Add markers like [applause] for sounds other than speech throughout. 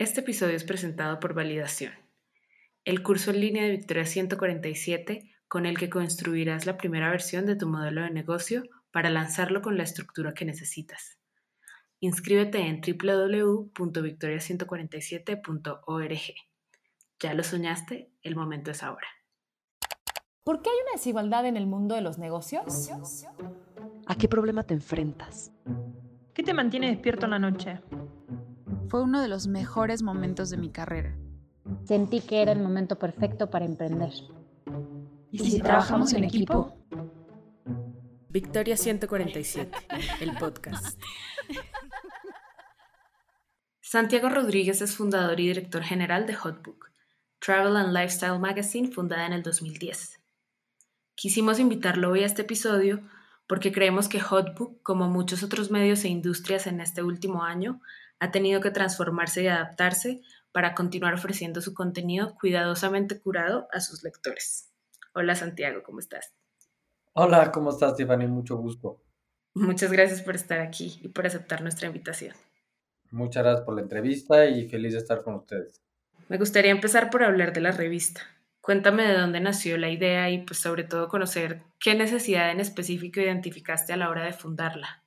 Este episodio es presentado por Validación, el curso en línea de Victoria 147 con el que construirás la primera versión de tu modelo de negocio para lanzarlo con la estructura que necesitas. Inscríbete en www.victoria147.org. ¿Ya lo soñaste? El momento es ahora. ¿Por qué hay una desigualdad en el mundo de los negocios? ¿A qué problema te enfrentas? ¿Qué te mantiene despierto en la noche? Fue uno de los mejores momentos de mi carrera. Sentí que era el momento perfecto para emprender. ¿Y si, trabajamos en equipo? Victoria 147, el podcast. Santiago Rodríguez es fundador y director general de Hotbook, Travel and Lifestyle Magazine fundada en el 2010. Quisimos invitarlo hoy a este episodio porque creemos que Hotbook, como muchos otros medios e industrias en este último año, ha tenido que transformarse y adaptarse para continuar ofreciendo su contenido cuidadosamente curado a sus lectores. Hola Santiago, ¿cómo estás? Hola, ¿cómo estás Tiffany? Mucho gusto. Muchas gracias por estar aquí y por aceptar nuestra invitación. Muchas gracias por la entrevista y feliz de estar con ustedes. Me gustaría empezar por hablar de la revista. Cuéntame de dónde nació la idea y pues sobre todo conocer qué necesidad en específico identificaste a la hora de fundarla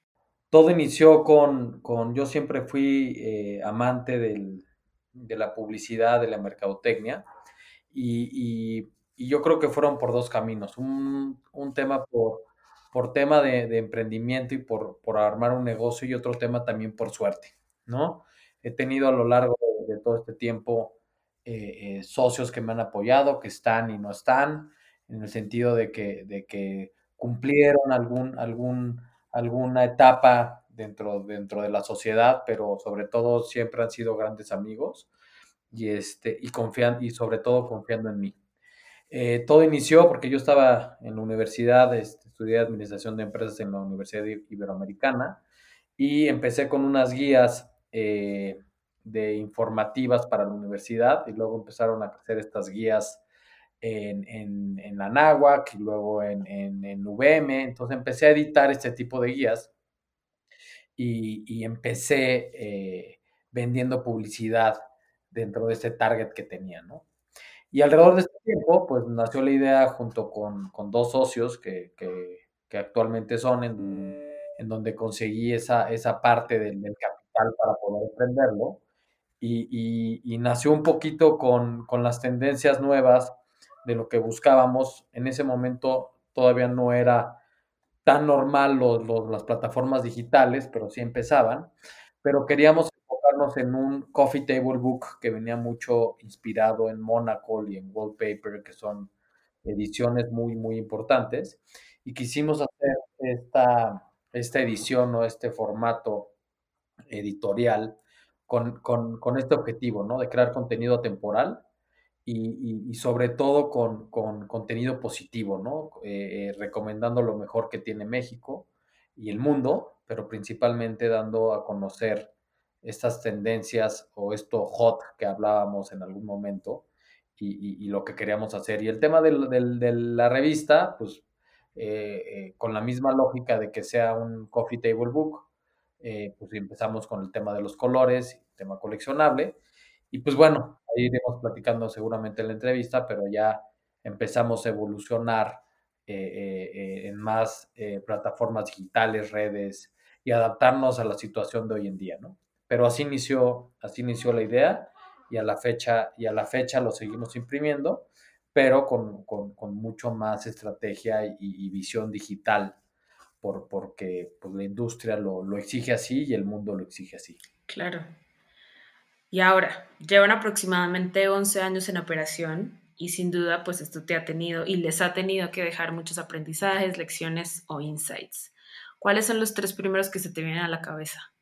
todo inició con, con yo siempre fui eh, amante del, de la publicidad, de la mercadotecnia, y, y, yo creo que fueron por dos caminos. Un, un tema por, por tema de, de, emprendimiento y por, por armar un negocio, y otro tema también por suerte, ¿no? He tenido a lo largo de, todo este tiempo eh, eh, socios que me han apoyado, que están y no están, en el sentido de que, de que cumplieron algún, algún alguna etapa dentro, dentro de la sociedad, pero sobre todo siempre han sido grandes amigos y, este, y, confían, y sobre todo confiando en mí. Eh, todo inició porque yo estaba en la universidad, este, estudié administración de empresas en la Universidad Iberoamericana y empecé con unas guías de informativas para la universidad y luego empezaron a crecer estas guías en, en, en Anáhuac y luego en, en, en UVM. Entonces empecé a editar este tipo de guías y, y empecé eh, vendiendo publicidad dentro de este target que tenía, ¿no? Y alrededor de este tiempo, pues nació la idea junto con, con dos socios que, que, que, actualmente son en, en donde conseguí esa, esa parte del, del, capital para poder emprenderlo. Y, nació un poquito con, con las tendencias nuevas de lo que buscábamos. En ese momento todavía no era tan normal los, las plataformas digitales, pero sí empezaban. Pero queríamos enfocarnos en un coffee table book que venía mucho inspirado en Monaco y en Wallpaper, que son ediciones muy, muy importantes. Y quisimos hacer esta, esta edición o este formato editorial con, con, este objetivo, ¿no? De crear contenido temporal y, sobre todo con, con, contenido positivo, ¿no? Eh, eh, recomendando lo mejor que tiene México y el mundo, pero principalmente dando a conocer estas tendencias o esto hot que hablábamos en algún momento y, lo que queríamos hacer. Y el tema de la revista, pues eh, con la misma lógica de que sea un coffee table book, pues empezamos con el tema de los colores, tema coleccionable, y pues bueno, ahí iremos platicando seguramente en la entrevista, pero ya empezamos a evolucionar eh, eh, eh, en más plataformas digitales, redes y adaptarnos a la situación de hoy en día, ¿no? Pero así inició, así inició la idea y a la fecha, y a la fecha lo seguimos imprimiendo, pero con, con, mucho más estrategia y, y visión digital, por, porque pues, la industria lo, lo exige así y el mundo lo exige así. Claro. Y ahora, llevan aproximadamente 11 años en operación y sin duda pues esto te ha tenido y les ha tenido que dejar muchos aprendizajes, lecciones o insights. ¿Cuáles son los tres primeros que se te vienen a la cabeza?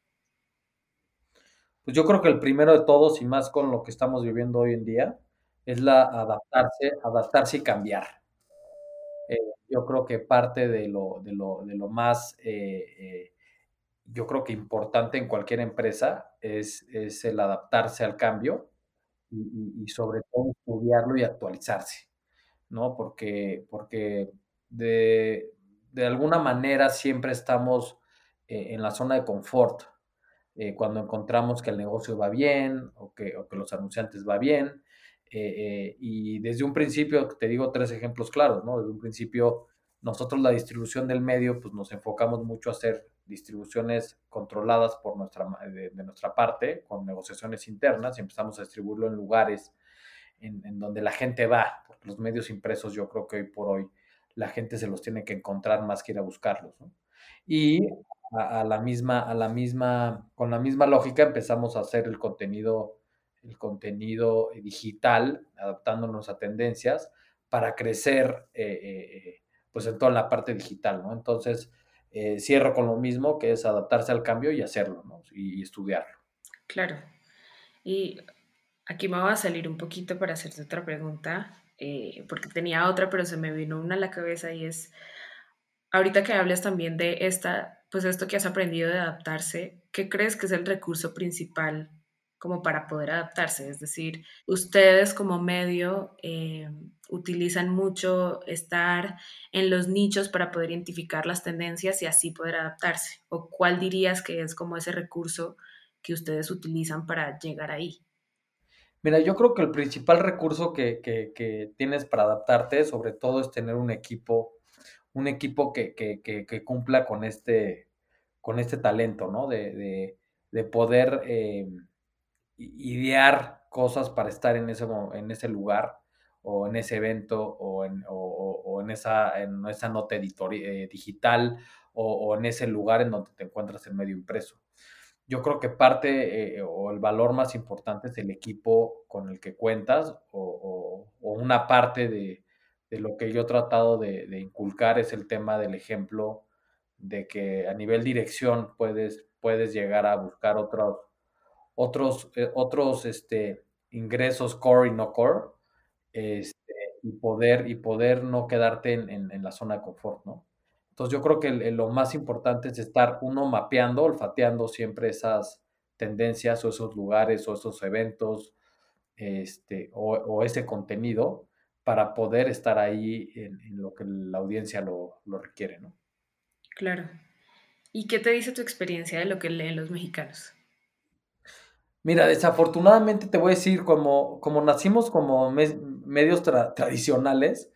Pues yo creo que el primero de todos y más con lo que estamos viviendo hoy en día es la adaptarse, adaptarse y cambiar. Eh, yo creo que parte de lo, de lo, de lo más eh, eh, yo creo que importante en cualquier empresa es, es el adaptarse al cambio y, y, sobre todo estudiarlo y actualizarse, ¿no? Porque, porque de, de alguna manera siempre estamos eh, en la zona de confort, eh, cuando encontramos que el negocio va bien o que, o que los anunciantes va bien. Eh, y desde un principio, te digo tres ejemplos claros, ¿no? Desde un principio, nosotros la distribución del medio, pues nos enfocamos mucho a hacer distribuciones controladas por nuestra, de, nuestra parte, con negociaciones internas, y empezamos a distribuirlo en lugares en, en, donde la gente va, porque los medios impresos yo creo que hoy por hoy la gente se los tiene que encontrar más que ir a buscarlos. ¿no? Y a, la misma, a la misma, con la misma lógica empezamos a hacer el contenido, el contenido digital, adaptándonos a tendencias para crecer eh, eh, pues en toda la parte digital, ¿no? Entonces, eh, cierro con lo mismo, que es adaptarse al cambio y hacerlo. Y, estudiarlo. Claro. Y aquí me voy a salir un poquito para hacerte otra pregunta, porque tenía otra, pero se me vino una a la cabeza y es, ahorita que hablas también de esta pues esto que has aprendido de adaptarse, ¿qué crees que es el recurso principal como para poder adaptarse? Es decir, ustedes como medio eh, utilizan mucho estar en los nichos para poder identificar las tendencias y así poder adaptarse. ¿O cuál dirías que es como ese recurso que ustedes utilizan para llegar ahí? Mira, yo creo que el principal recurso que, que tienes para adaptarte, sobre todo, es tener un equipo un equipo que, que, cumpla con este, con este talento, ¿no? De, de, poder eh, idear cosas para estar en ese, en ese lugar o en ese evento o en, o, en, esa, en esa nota eh, digital o, en ese lugar en donde te encuentras en medio impreso. Yo creo que parte eh, o el valor más importante es el equipo con el que cuentas o una parte de, de lo que yo he tratado de, inculcar es el tema del ejemplo de que a nivel dirección puedes, puedes llegar a buscar otros, otros, eh, otros este, ingresos core y no core este, y, poder, y poder no quedarte en, la zona de confort, ¿no? Entonces yo creo que lo más importante es estar uno mapeando, olfateando siempre esas tendencias o esos lugares o esos eventos este, o ese contenido para poder estar ahí en, lo que la audiencia lo, requiere, ¿no? Claro. ¿Y qué te dice tu experiencia de lo que leen los mexicanos? Mira, desafortunadamente te voy a decir, como, como nacimos como medios tradicionales,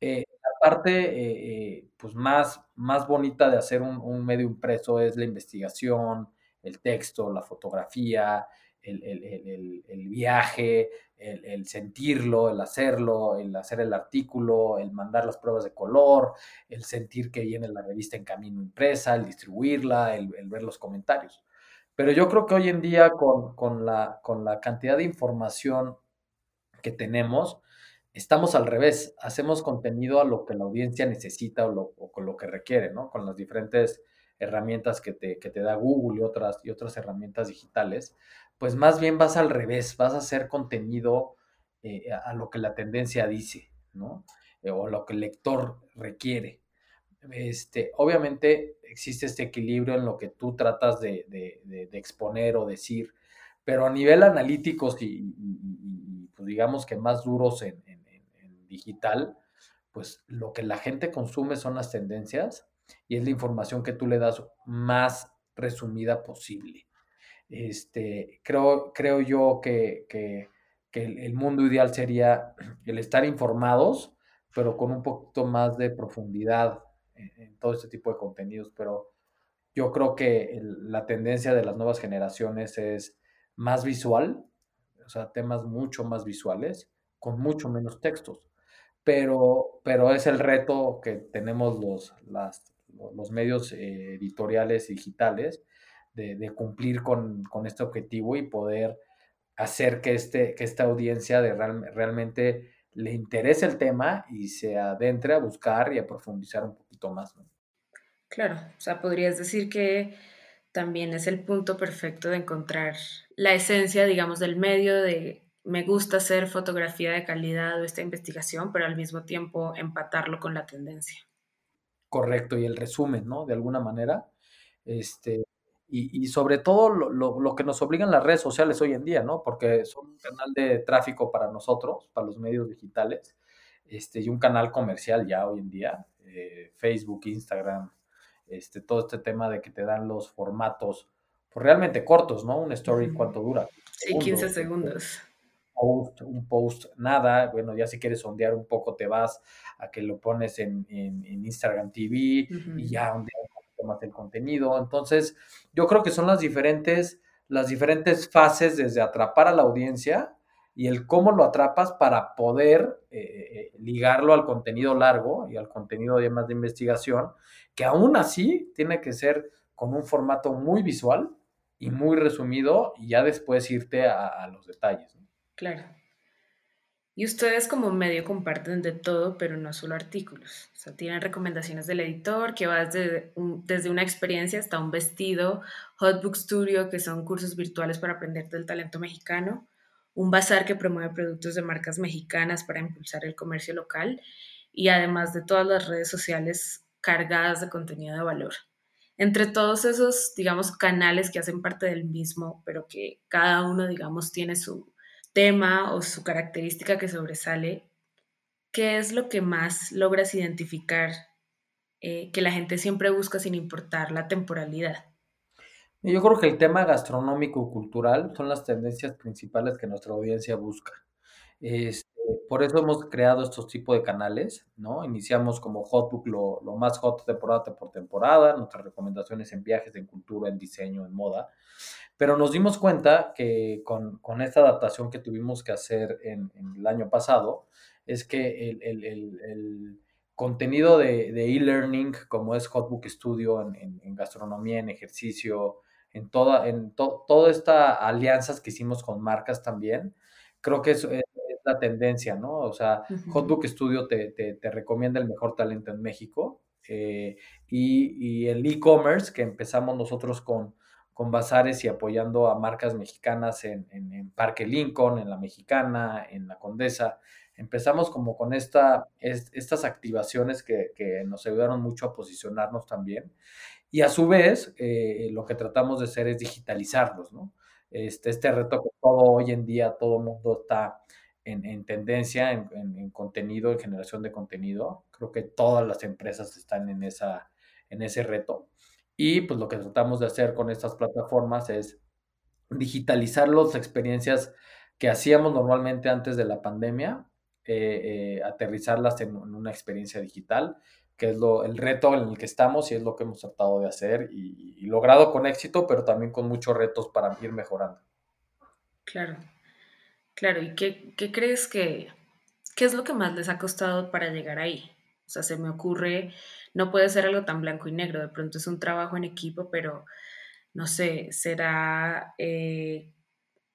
eh, la parte eh, eh, pues más, más bonita de hacer un, un, medio impreso es la investigación, el texto, la fotografía, el, viaje, el, sentirlo, el hacerlo, el hacer el artículo, el mandar las pruebas de color, el sentir que viene la revista en camino impresa, el distribuirla, el, ver los comentarios. Pero yo creo que hoy en día con, la, con la cantidad de información que tenemos, estamos al revés, hacemos contenido a lo que la audiencia necesita o, con lo que requiere, ¿no? Con las diferentes herramientas que te, que te da Google y otras, y otras herramientas digitales, pues más bien vas al revés, vas a hacer contenido eh, a lo que la tendencia dice, ¿no? Eh, o lo que el lector requiere. Este, obviamente existe este equilibrio en lo que tú tratas de, exponer o decir, pero a nivel analítico y, pues digamos que más duros en, digital, pues lo que la gente consume son las tendencias y es la información que tú le das más resumida posible. Este, creo, creo yo que, el mundo ideal sería el estar informados, pero con un poquito más de profundidad en, todo este tipo de contenidos. Pero yo creo que la tendencia de las nuevas generaciones es más visual, o sea, temas mucho más visuales, con mucho menos textos. Pero, pero es el reto que tenemos los, los medios eh, editoriales digitales de, cumplir con, este objetivo y poder hacer que, este, que esta audiencia de realmente le interese el tema y se adentre a buscar y a profundizar un poquito más. Claro, o sea, podrías decir que también es el punto perfecto de encontrar la esencia, digamos, del medio de me gusta hacer fotografía de calidad o esta investigación, pero al mismo tiempo empatarlo con la tendencia. Correcto, y el resumen, ¿no? De alguna manera. Este, y, sobre todo lo, que nos obligan las redes sociales hoy en día, ¿no? Porque son un canal de tráfico para nosotros, para los medios digitales, este, y un canal comercial ya hoy en día, eh, Facebook, Instagram, este, todo este tema de que te dan los formatos pues, realmente cortos, ¿no? Un story, ¿cuánto dura? Sí, 15 segundos. Un post, un post, nada. Bueno, ya si quieres sondear un poco, te vas a que lo pones en, Instagram TV y ya un poco más el contenido. Entonces, yo creo que son las diferentes, las diferentes fases desde atrapar a la audiencia y el cómo lo atrapas para poder eh, eh, ligarlo al contenido largo y al contenido más de investigación, que aún así tiene que ser con un formato muy visual y muy resumido y ya después irte a, los detalles. Claro. Y ustedes como medio comparten de todo, pero no solo artículos. O sea, tienen recomendaciones del editor que va desde, desde una experiencia hasta un vestido, Hotbook Studio, que son cursos virtuales para aprender del talento mexicano, un bazar que promueve productos de marcas mexicanas para impulsar el comercio local y además de todas las redes sociales cargadas de contenido de valor. Entre todos esos, digamos, canales que hacen parte del mismo, pero que cada uno, digamos, tiene su tema o su característica que sobresale, ¿qué es lo que más logras identificar eh, que la gente siempre busca sin importar la temporalidad? Yo creo que el tema gastronómico cultural son las tendencias principales que nuestra audiencia busca. Este, por eso hemos creado estos tipos de canales, ¿no? Iniciamos como Hotbook lo, lo más hot temporada por temporada, nuestras recomendaciones en viajes, en cultura, en diseño, en moda. Pero nos dimos cuenta que con, con esta adaptación que tuvimos que hacer en, el año pasado, es que el, el, el, contenido de e-learning, como es Hotbook Studio en, en, gastronomía, en ejercicio, en toda, en toda esta alianzas que hicimos con marcas también. Creo que es, es, la tendencia, ¿no? O sea, Hotbook Studio te, te, recomienda el mejor talento en México. Eh, y, y, el e-commerce, que empezamos nosotros con, con bazares y apoyando a marcas mexicanas en, en, Parque Lincoln, en La Mexicana, en La Condesa. Empezamos como con esta, estas activaciones que, que, nos ayudaron mucho a posicionarnos también. Y a su vez, eh, lo que tratamos de hacer es digitalizarlos, ¿no? Este, este reto que todo hoy en día, todo mundo está en, tendencia, en, contenido, en generación de contenido. Creo que todas las empresas están en, esa, en ese reto. Y pues lo que tratamos de hacer con estas plataformas es digitalizar las experiencias que hacíamos normalmente antes de la pandemia, eh, eh, aterrizarlas en, una experiencia digital que es lo, el reto en el que estamos y es lo que hemos tratado de hacer y, logrado con éxito, pero también con muchos retos para ir mejorando. Claro, claro. ¿Y qué, qué crees que, qué es lo que más les ha costado para llegar ahí? O sea, se me ocurre, no puede ser algo tan blanco y negro, de pronto es un trabajo en equipo, pero no sé, será eh,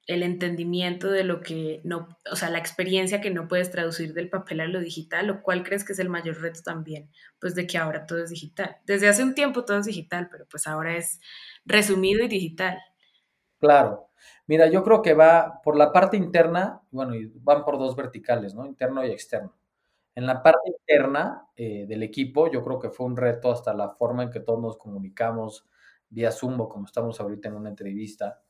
el entendimiento de lo que no, o sea, la experiencia que no puedes traducir del papel a lo digital, lo cual crees que es el mayor reto también, pues de que ahora todo es digital. Desde hace un tiempo todo es digital, pero pues ahora es resumido y digital. Claro. Mira, yo creo que va por la parte interna, bueno, van por dos verticales, ¿no? Interno y externo. En la parte interna eh, del equipo, yo creo que fue un reto hasta la forma en que todos nos comunicamos vía Zoom como estamos ahorita en una entrevista.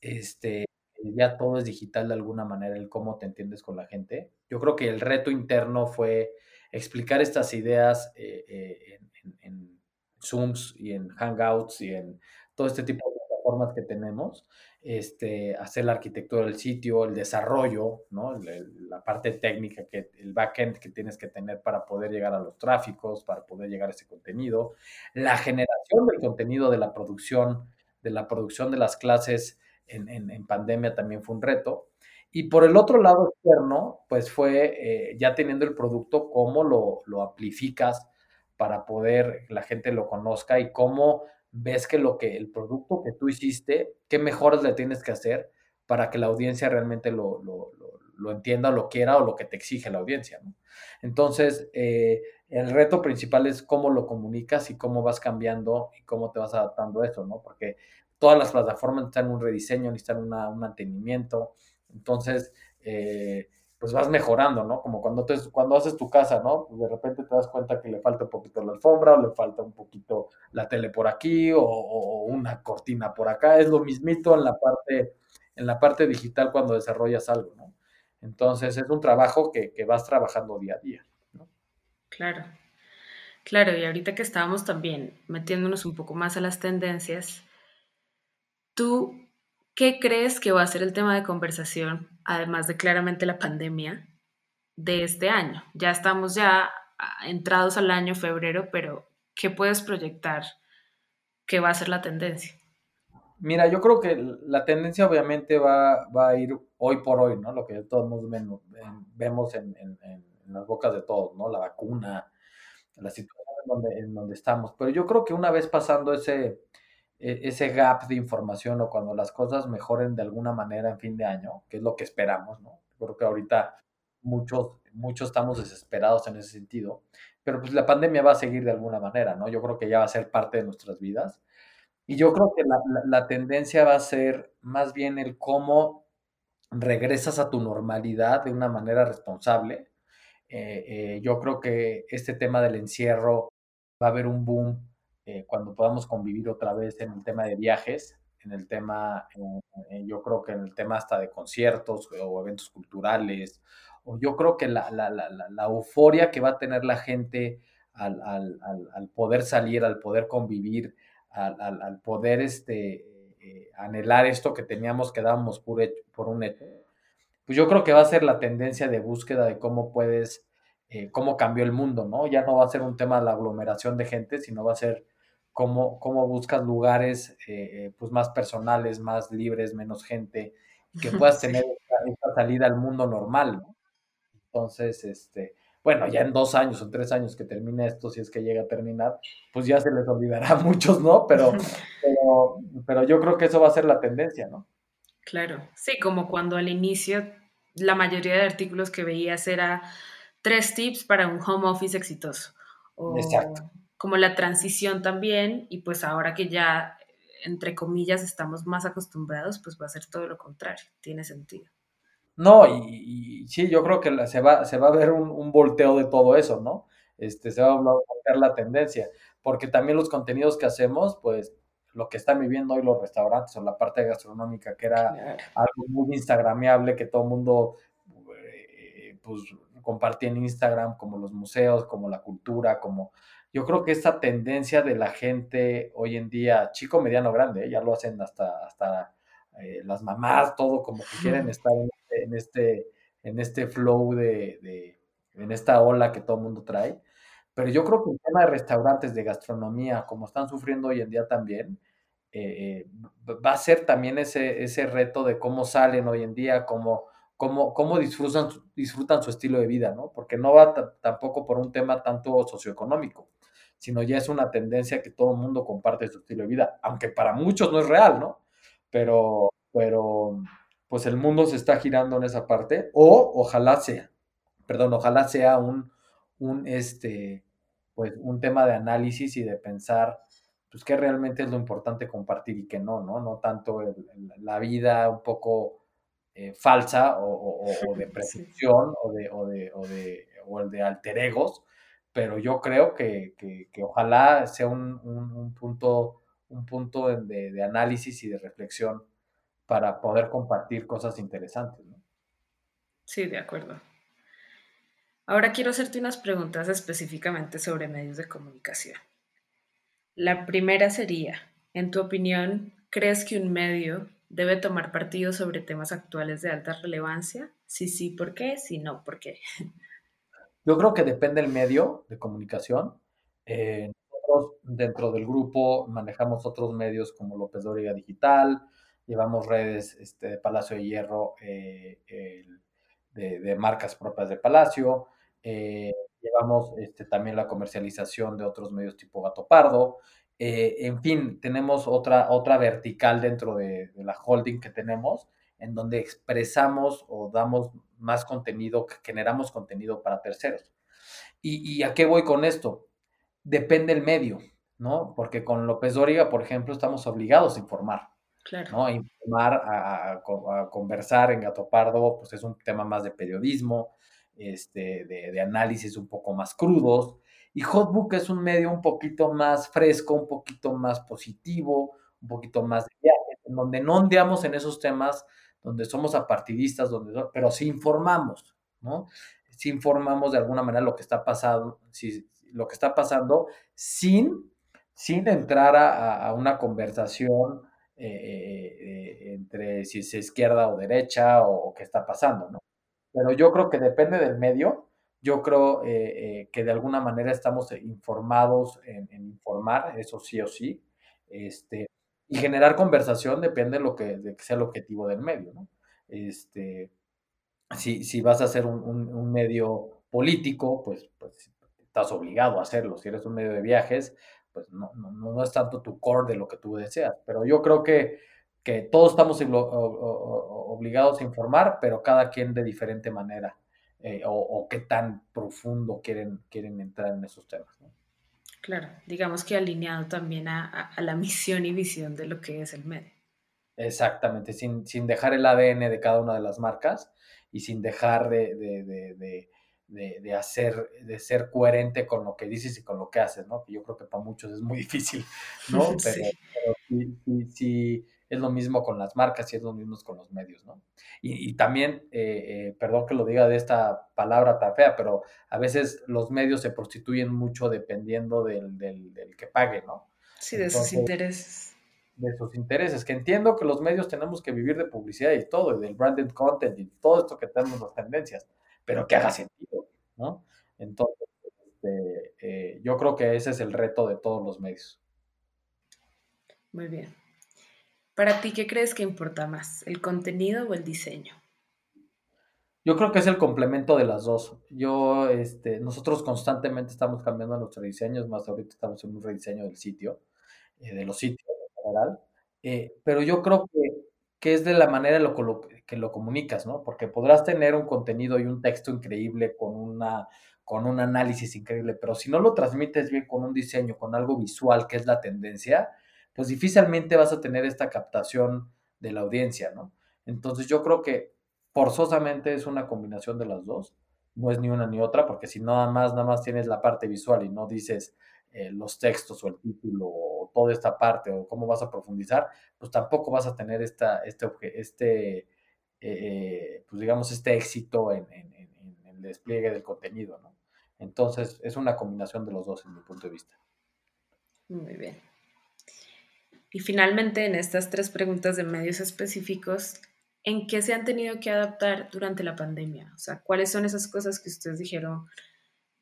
Este, ya todo es digital de alguna manera, el cómo te entiendes con la gente. Yo creo que el reto interno fue explicar estas ideas eh, eh, en, Zooms y en Hangouts y en todo este tipo de plataformas que tenemos, este, hacer la arquitectura del sitio, el desarrollo, ¿no? la parte técnica, que, el backend que tienes que tener para poder llegar a los tráficos, para poder llegar a ese contenido, la generación del contenido de la producción, de la producción de las clases en, pandemia también fue un reto. Y por el otro lado externo, pues fue eh, ya teniendo el producto, cómo lo, lo amplificas para poder la gente lo conozca y cómo ves que lo que el producto que tú hiciste, qué mejoras le tienes que hacer para que la audiencia realmente lo, lo, lo, entienda lo quiera o lo que te exige la audiencia. Entonces, eh, el reto principal es cómo lo comunicas y cómo vas cambiando y cómo te vas adaptando a eso, ¿no? Porque todas las plataformas necesitan un rediseño, necesitan una, un mantenimiento. Entonces, eh, pues vas mejorando, ¿no? Como cuando, te, cuando haces tu casa, ¿no? Pues de repente te das cuenta que le falta un poquito la alfombra, o le falta un poquito la tele por aquí, o, una cortina por acá. Es lo mismito en la parte, en la parte digital cuando desarrollas algo, ¿no? Entonces es un trabajo que, que vas trabajando día a día. Claro. Claro, y ahorita que estábamos también metiéndonos un poco más a las tendencias, ¿Tú qué crees que va a ser el tema de conversación, además de claramente la pandemia, de este año? Ya estamos ya entrados al año febrero, pero ¿qué puedes proyectar que va a ser la tendencia? Mira, yo creo que la tendencia obviamente va, va a ir hoy por hoy, ¿no? Lo que todos vemos en, en, en, las bocas de todos, ¿no? La vacuna, la situación en donde, en donde estamos. Pero yo creo que una vez pasando ese, ese gap de información o cuando las cosas mejoren de alguna manera en fin de año, que es lo que esperamos, ¿no? Creo que ahorita muchos, muchos estamos desesperados en ese sentido, pero pues la pandemia va a seguir de alguna manera, ¿no? Yo creo que ya va a ser parte de nuestras vidas y yo creo que la, tendencia va a ser más bien el cómo regresas a tu normalidad de una manera responsable. Eh, eh, yo creo que este tema del encierro va a haber un boom eh, cuando podamos convivir otra vez en el tema de viajes, en el tema, yo creo que en el tema hasta de conciertos o eventos culturales, o yo creo que la, la, la, la euforia que va a tener la gente al, al, al poder salir, al poder convivir, al, poder este, eh, anhelar esto que teníamos que dábamos por, por un hecho, pues yo creo que va a ser la tendencia de búsqueda de cómo puedes, eh, cómo cambió el mundo, ¿no? Ya no va a ser un tema de la aglomeración de gente, sino va a ser cómo, cómo buscas lugares eh, pues más personales, más libres, menos gente, que puedas [laughs] tener esta, salida al mundo normal, ¿no? Entonces, este, bueno, ya en dos años o tres años que termine esto, si es que llega a terminar, pues ya se les olvidará a muchos, ¿no? [laughs] Pero, pero, yo creo que eso va a ser la tendencia, ¿no? Claro, sí, como cuando al inicio la mayoría de artículos que veías era tres tips para un home office exitoso. Exacto. Como la transición también, y pues ahora que ya, entre comillas, estamos más acostumbrados, pues va a ser todo lo contrario, tiene sentido. No, y, sí, yo creo que se, va, se va a ver un, volteo de todo eso, ¿no? Este, se va a voltear la tendencia, porque también los contenidos que hacemos, pues lo que están viviendo hoy los restaurantes o la parte gastronómica, que era algo muy instagrameable, que todo el mundo eh, pues compartía en Instagram, como los museos, como la cultura, como... Yo creo que esta tendencia de la gente hoy en día, chico, mediano, grande, ¿eh? ya lo hacen hasta, hasta eh, las mamás, todo como que quieren estar en en este, en este flow de, en esta ola que todo el mundo trae. Pero yo creo que el tema de restaurantes, de gastronomía, como están sufriendo hoy en día también, eh, va a ser también ese, ese reto de cómo salen hoy en día, cómo, cómo, cómo disfrutan, disfrutan su estilo de vida, ¿no? Porque no va tampoco por un tema tanto socioeconómico, sino ya es una tendencia que todo el mundo comparte su estilo de vida, aunque para muchos no es real, ¿no? Pero, pero, pues el mundo se está girando en esa parte, o ojalá sea, perdón, ojalá sea un, un, este, pues, un tema de análisis y de pensar, pues, qué realmente es lo importante compartir y qué no, ¿no? No tanto la vida un poco eh, falsa o, de [laughs] presunción o, de, o, de, o, de, o el de alter egos, pero yo creo que, que, ojalá sea un, un, punto, un punto de, de análisis y de reflexión para poder compartir cosas interesantes. ¿no? Sí, de acuerdo. Ahora quiero hacerte unas preguntas específicamente sobre medios de comunicación. La primera sería, en tu opinión, ¿crees que un medio debe tomar partido sobre temas actuales de alta relevancia? Si sí, ¿por qué? Si no, ¿por qué? Yo creo que depende del medio de comunicación. Eh, nosotros dentro del grupo manejamos otros medios como López Dóriga Digital, llevamos redes este, de Palacio de Hierro eh, de, marcas propias de Palacio, eh, llevamos este, también la comercialización de otros medios tipo Gato Pardo, eh, en fin, tenemos otra, otra vertical dentro de, la holding que tenemos, en donde expresamos o damos más contenido, generamos contenido para terceros. ¿Y, ¿Y, a qué voy con esto? Depende el medio, ¿no? Porque con López Dóriga, por ejemplo, estamos obligados a informar. ¿no? informar, a, conversar en Gato Pardo, pues es un tema más de periodismo, este, de, análisis un poco más crudos. Y Hotbook es un medio un poquito más fresco, un poquito más positivo, un poquito más de viaje, en donde no ondeamos en esos temas, donde somos apartidistas, donde, pero sí informamos, ¿no? Sí informamos de alguna manera lo que está pasando, si, lo que está pasando sin, sin entrar a, una conversación eh, entre si es izquierda o derecha o, qué está pasando, ¿no? Pero yo creo que depende del medio. Yo creo que de alguna manera estamos informados en, informar, eso sí o sí. Este, y generar conversación depende de lo que, sea el objetivo del medio, ¿no? Este, si, si vas a hacer un, un, medio político, pues, pues estás obligado a hacerlo. Si eres un medio de viajes, pues no, no, no es tanto tu core de lo que tú deseas. Pero yo creo que, que todos estamos obligados a informar, pero cada quien de diferente manera. Eh, o, qué tan profundo quieren, quieren entrar en esos temas. Claro, digamos que alineado también a, a, la [laughs] misión y visión de lo que es el medio. Exactamente, sin, sin dejar el ADN de cada una de las marcas y sin dejar de, de de, de, hacer, de ser coherente con lo que dices y con lo que haces, ¿no? Que yo creo que para muchos es muy [laughs] difícil, ¿no? [laughs] Pero, sí. sí, es lo mismo con las marcas y es lo mismo con los medios, ¿no? Y, y también, eh, eh, perdón que lo diga de esta palabra tan fea, pero a veces los medios se prostituyen mucho dependiendo del, del, del que pague, ¿no? Sí, de sus intereses. De sus intereses, que entiendo que los medios tenemos que vivir de publicidad y todo, y del branded content y todo esto que tenemos las tendencias, pero que haga sentido, ¿no? Entonces, este, eh, yo creo que ese es el reto de todos los medios. Muy bien. Para ti, ¿qué crees que importa más, el contenido o el diseño? Yo creo que es el complemento de las dos. Yo, este, nosotros constantemente estamos cambiando nuestros diseños, más ahorita estamos en un rediseño del sitio, eh, de los sitios en general. Eh, pero yo creo que es de la manera que lo comunicas, ¿no? Porque podrás tener un contenido y un texto increíble con, una, con un análisis increíble, pero si no lo transmites bien con un diseño, con algo visual, que es la tendencia, pues difícilmente vas a tener esta captación de la audiencia, ¿no? Entonces yo creo que forzosamente es una combinación de las dos, no es ni una ni otra, porque si nada más, nada más tienes la parte visual y no dices eh, los textos o el título o toda esta parte o cómo vas a profundizar, pues tampoco vas a tener esta, este, este eh, pues digamos, este éxito en, el despliegue del contenido, ¿no? Entonces, es una combinación de los dos en mi punto de vista. Muy bien. Y finalmente, en estas tres preguntas de medios específicos, ¿en qué se han tenido que adaptar durante la pandemia? O sea, ¿cuáles son esas cosas que ustedes dijeron?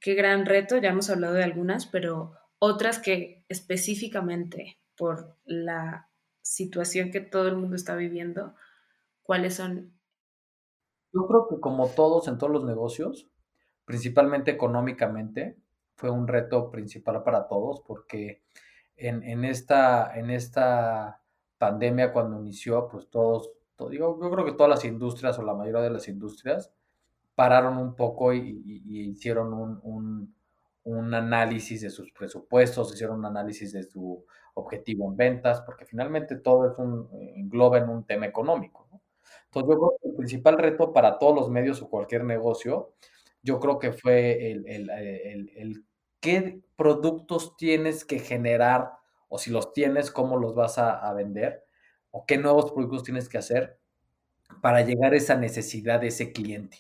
Qué gran reto, ya hemos hablado de algunas, pero otras que específicamente por la situación que todo el mundo está viviendo, ¿cuáles son? Yo creo que como todos en todos los negocios, principalmente económicamente, fue un reto principal para todos porque en, esta, en esta pandemia cuando inició, pues todos, digo, yo creo que todas las industrias o la mayoría de las industrias pararon un poco y, hicieron un un análisis de sus presupuestos, hicieron un análisis de su objetivo en ventas, porque finalmente todo es un, engloba en un tema económico. Entonces yo creo que el principal reto para todos los medios o cualquier negocio, yo creo que fue el, el, el, el qué productos tienes que generar o si los tienes, cómo los vas a, vender o qué nuevos productos tienes que hacer para llegar a esa necesidad de ese cliente.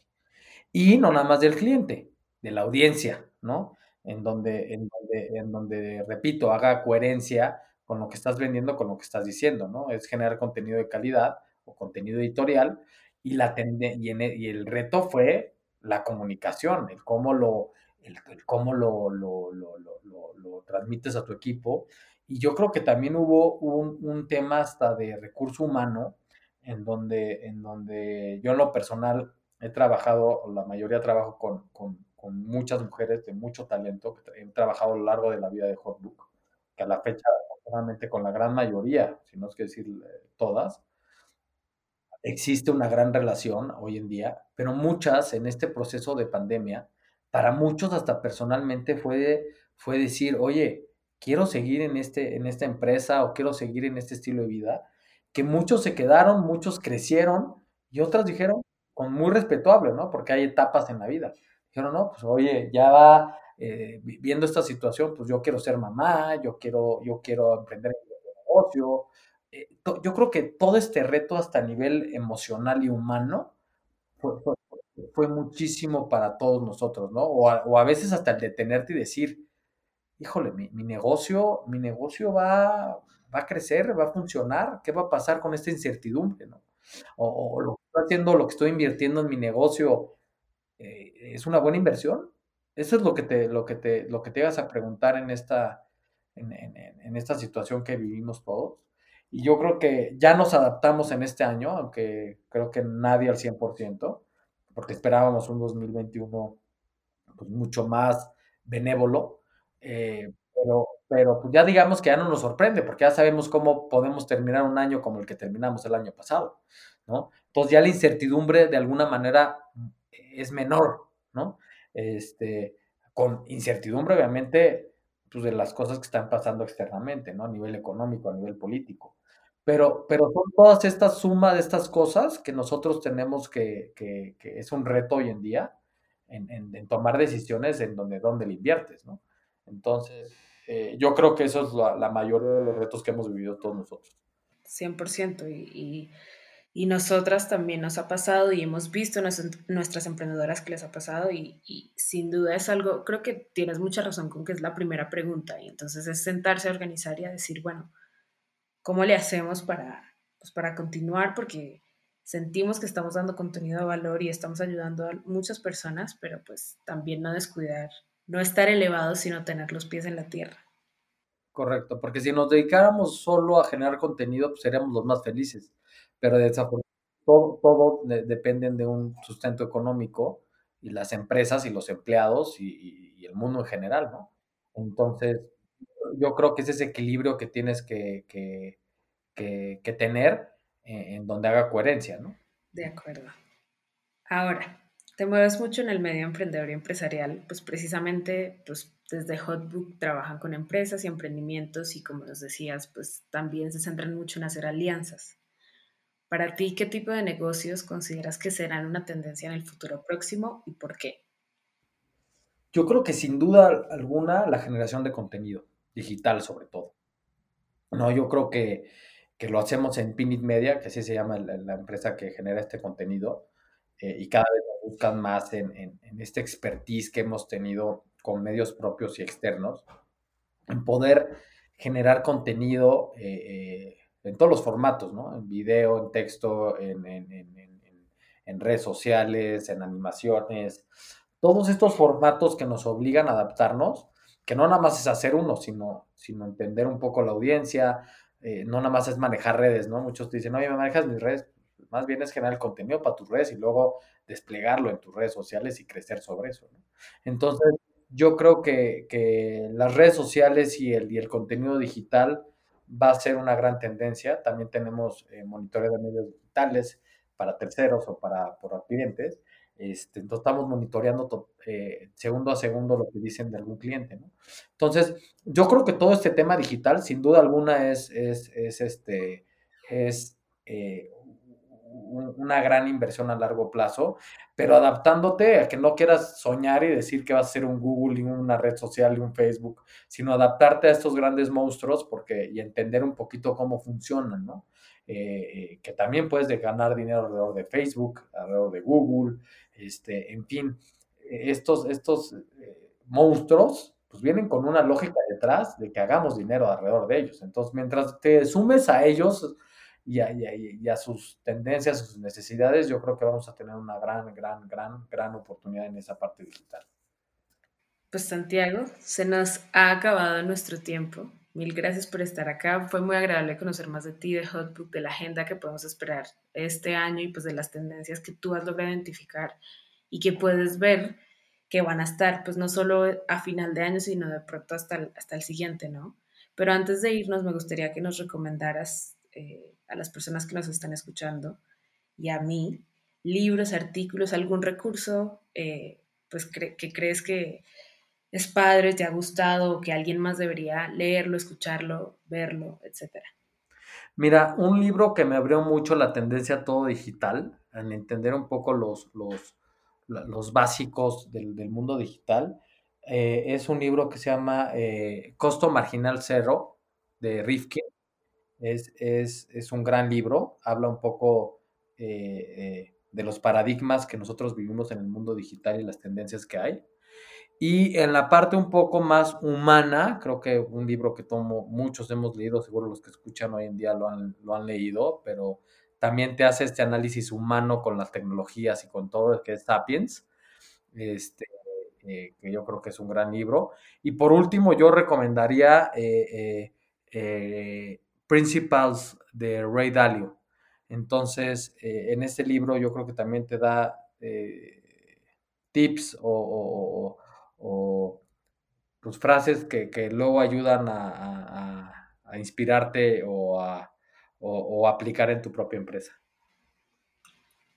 Y no nada más del cliente, de la audiencia, ¿no? en donde, en donde, en donde, repito, haga coherencia con lo que estás vendiendo, con lo que estás diciendo, ¿no? Es generar contenido de calidad o contenido editorial y, la y, e, y el reto fue la comunicación, el cómo lo, el, cómo lo, lo, lo, lo, transmites a tu equipo. Y yo creo que también hubo un, un, tema hasta de recurso humano, en donde, en donde yo en lo personal he trabajado, la mayoría trabajo con, con muchas mujeres de mucho talento que han trabajado a lo largo de la vida de Hotbook, que a la fecha, realmente con la gran mayoría, si no es que decir eh, todas, existe una gran relación hoy en día, pero muchas en este proceso de pandemia, para muchos hasta personalmente fue, fue decir, oye, quiero seguir en, este, en esta empresa o quiero seguir en este estilo de vida, que muchos se quedaron, muchos crecieron y otras dijeron, con muy respetable, ¿no? Porque hay etapas en la vida Dijeron, no, pues oye, ya eh, viendo esta situación, pues yo quiero ser mamá, yo quiero, yo quiero emprender en negocio. Eh, yo creo que todo este reto hasta a nivel emocional y humano fue, muchísimo para todos nosotros, ¿no? O a, veces hasta el detenerte y decir, híjole, mi, negocio, mi negocio va, ¿Va a crecer? ¿Va a funcionar? ¿Qué va a pasar con esta incertidumbre? ¿no? O, lo que estoy haciendo, lo que estoy invirtiendo en mi negocio, eh, ¿es una buena inversión? Eso es lo que te, lo que te, lo que te vas a preguntar en esta, en, en esta situación que vivimos todos. Y yo creo que ya nos adaptamos en este año, aunque creo que nadie al 100%, porque esperábamos un 2021 pues, mucho más benévolo, eh, pero, pero pues ya digamos que ya no nos sorprende, porque ya sabemos cómo podemos terminar un año como el que terminamos el año pasado, ¿no? Entonces ya la incertidumbre de alguna manera es menor, ¿no? Este, con incertidumbre obviamente pues, de las cosas que están pasando externamente, ¿no? A nivel económico, a nivel político. Pero, pero son todas estas sumas de estas cosas que nosotros tenemos que, que, es un reto hoy en día, en, en, tomar decisiones en donde, donde le inviertes, ¿no? Entonces, eh, yo creo que eso es la, la, mayor de los retos que hemos vivido todos nosotros. 100%. Y, y, y nosotras también nos ha pasado y hemos visto nuestras, nuestras emprendedoras que les ha pasado y, y, sin duda es algo, creo que tienes mucha razón con que es la primera pregunta y entonces es sentarse a organizar y a decir, bueno, ¿cómo le hacemos para, pues para continuar? Porque sentimos que estamos dando contenido de valor y estamos ayudando a muchas personas, pero pues también no descuidar, no estar elevados, sino tener los pies en la tierra. Correcto, porque si nos dedicáramos solo a generar contenido, pues seríamos los más felices, pero desafortunadamente todo, todo de, dependen de un sustento económico y las empresas y los empleados y, y, y, el mundo en general, ¿no? Entonces, yo creo que es ese equilibrio que tienes que, que, que, que tener en donde haga coherencia, ¿no? De acuerdo. Ahora, te mueves mucho en el medio emprendedor y empresarial, pues precisamente pues desde Hotbook trabajan con empresas y emprendimientos y como nos decías, pues también se centran mucho en hacer alianzas. Para ti, ¿qué tipo de negocios consideras que serán una tendencia en el futuro próximo y por qué? Yo creo que sin duda alguna la generación de contenido digital sobre todo. No, yo creo que que lo hacemos en Pinit Media, que así se llama la, empresa que genera este contenido, eh, y cada vez nos buscan más en, en, en, este expertise que hemos tenido con medios propios y externos, en poder generar contenido eh, eh, en todos los formatos, ¿no? En video, en texto, en, en redes sociales, en animaciones, todos estos formatos que nos obligan a adaptarnos, que no nada más es hacer uno, sino, sino entender un poco la audiencia, eh, no nada más es manejar redes, ¿no? Muchos te dicen, oye, me manejas mis redes, más bien es generar contenido para tus redes y luego desplegarlo en tus redes sociales y crecer sobre eso. Entonces, yo creo que, que las redes sociales y el, y el, contenido digital va a ser una gran tendencia. También tenemos eh, monitoreo de medios digitales para terceros o para, para clientes. Este, entonces estamos monitoreando eh, segundo a segundo lo que dicen de algún cliente, ¿no? Entonces, yo creo que todo este tema digital, sin duda alguna, es, es, es este, es eh, una gran inversión a largo plazo, pero adaptándote a que no quieras soñar y decir que vas a ser un Google y una red social y un Facebook, sino adaptarte a estos grandes monstruos porque, y entender un poquito cómo funcionan, ¿no? Eh, que también puedes de ganar dinero alrededor de Facebook, alrededor de Google, este, en fin, estos, estos eh, monstruos pues vienen con una lógica detrás de que hagamos dinero alrededor de ellos. Entonces, mientras te sumes a ellos y a, y a, y a sus tendencias, sus necesidades, yo creo que vamos a tener una gran, gran, gran, gran oportunidad en esa parte digital. Pues Santiago, se nos ha acabado nuestro tiempo. Mil gracias por estar acá. Fue muy agradable conocer más de ti, de Hotbook, de la agenda que podemos esperar este año y pues de las tendencias que tú has logrado identificar y que puedes ver que van a estar pues no solo a final de año, sino de pronto hasta el, hasta el siguiente, ¿no? Pero antes de irnos, me gustaría que nos recomendaras eh, a las personas que nos están escuchando y a mí libros, artículos, algún recurso eh, pues cre que crees que es padre, te ha gustado, que alguien más debería leerlo, escucharlo, verlo, etcétera? Mira, un libro que me abrió mucho la tendencia a todo digital, en entender un poco los, los, los básicos del, del, mundo digital, eh, es un libro que se llama eh, Costo Marginal Cero de Rifkin. Es, es, es, un gran libro, habla un poco eh, de los paradigmas que nosotros vivimos en el mundo digital y las tendencias que hay. Y en la parte un poco más humana, creo que un libro que tomo, muchos hemos leído, seguro los que escuchan hoy en día lo han, lo han leído, pero también te hace este análisis humano con las tecnologías y con todo, que es Sapiens, este, eh, que yo creo que es un gran libro. Y por último, yo recomendaría eh, eh, Principles de Ray Dalio. Entonces, en este libro yo creo que también te da tips o pues, frases que, luego ayudan a, inspirarte o a aplicar en tu propia empresa.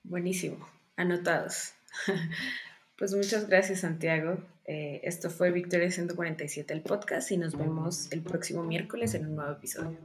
Buenísimo, anotados. [laughs] Pues muchas gracias Santiago. Eh, esto fue Victoria 147 el podcast y nos vemos el próximo miércoles en un nuevo episodio.